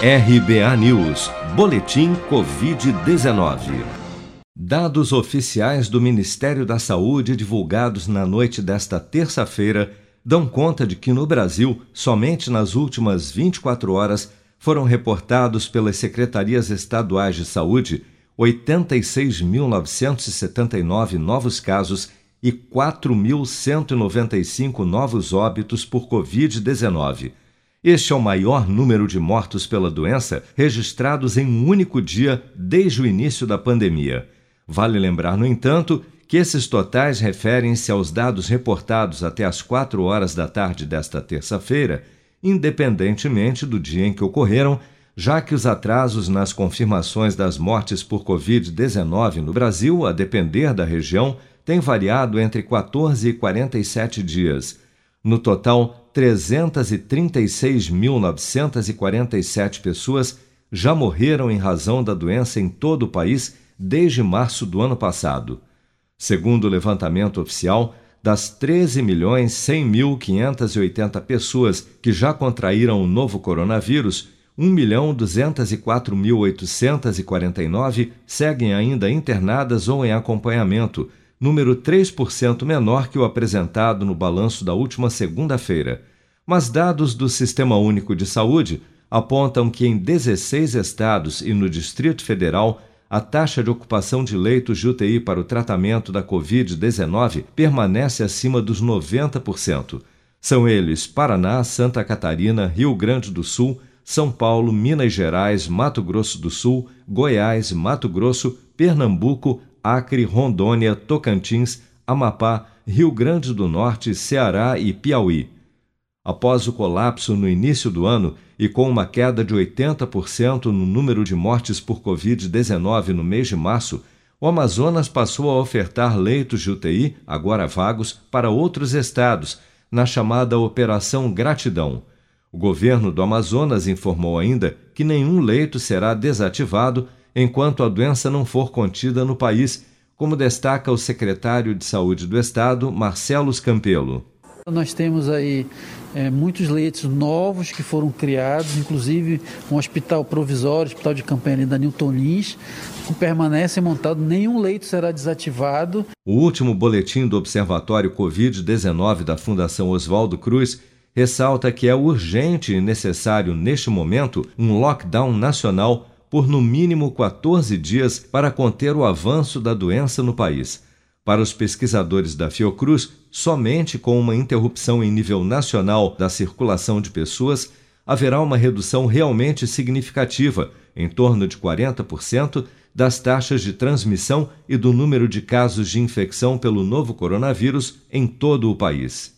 RBA News, Boletim Covid-19. Dados oficiais do Ministério da Saúde divulgados na noite desta terça-feira dão conta de que no Brasil, somente nas últimas 24 horas, foram reportados pelas secretarias estaduais de saúde 86.979 novos casos e 4.195 novos óbitos por Covid-19. Este é o maior número de mortos pela doença registrados em um único dia desde o início da pandemia. Vale lembrar, no entanto, que esses totais referem-se aos dados reportados até às 4 horas da tarde desta terça-feira, independentemente do dia em que ocorreram, já que os atrasos nas confirmações das mortes por Covid-19 no Brasil, a depender da região, têm variado entre 14 e 47 dias. No total, 336.947 pessoas já morreram em razão da doença em todo o país desde março do ano passado. Segundo o levantamento oficial, das 13.100.580 pessoas que já contraíram o novo coronavírus, 1.204.849 seguem ainda internadas ou em acompanhamento, número 3% menor que o apresentado no balanço da última segunda-feira. Mas dados do Sistema Único de Saúde apontam que em 16 estados e no Distrito Federal a taxa de ocupação de leitos de UTI para o tratamento da Covid-19 permanece acima dos 90%. São eles Paraná, Santa Catarina, Rio Grande do Sul, São Paulo, Minas Gerais, Mato Grosso do Sul, Goiás, Mato Grosso, Pernambuco, Acre, Rondônia, Tocantins, Amapá, Rio Grande do Norte, Ceará e Piauí. Após o colapso no início do ano e com uma queda de 80% no número de mortes por Covid-19 no mês de março, o Amazonas passou a ofertar leitos de UTI, agora vagos, para outros estados, na chamada Operação Gratidão. O governo do Amazonas informou ainda que nenhum leito será desativado enquanto a doença não for contida no país, como destaca o secretário de Saúde do Estado, Marcelo Campelo. Nós temos aí é, muitos leitos novos que foram criados, inclusive um hospital provisório, hospital de campanha ali da Newton Lins, que permanece montado, nenhum leito será desativado. O último boletim do Observatório Covid-19 da Fundação Oswaldo Cruz ressalta que é urgente e necessário, neste momento, um lockdown nacional por no mínimo 14 dias para conter o avanço da doença no país. Para os pesquisadores da Fiocruz, somente com uma interrupção em nível nacional da circulação de pessoas haverá uma redução realmente significativa, em torno de 40%, das taxas de transmissão e do número de casos de infecção pelo novo coronavírus em todo o país.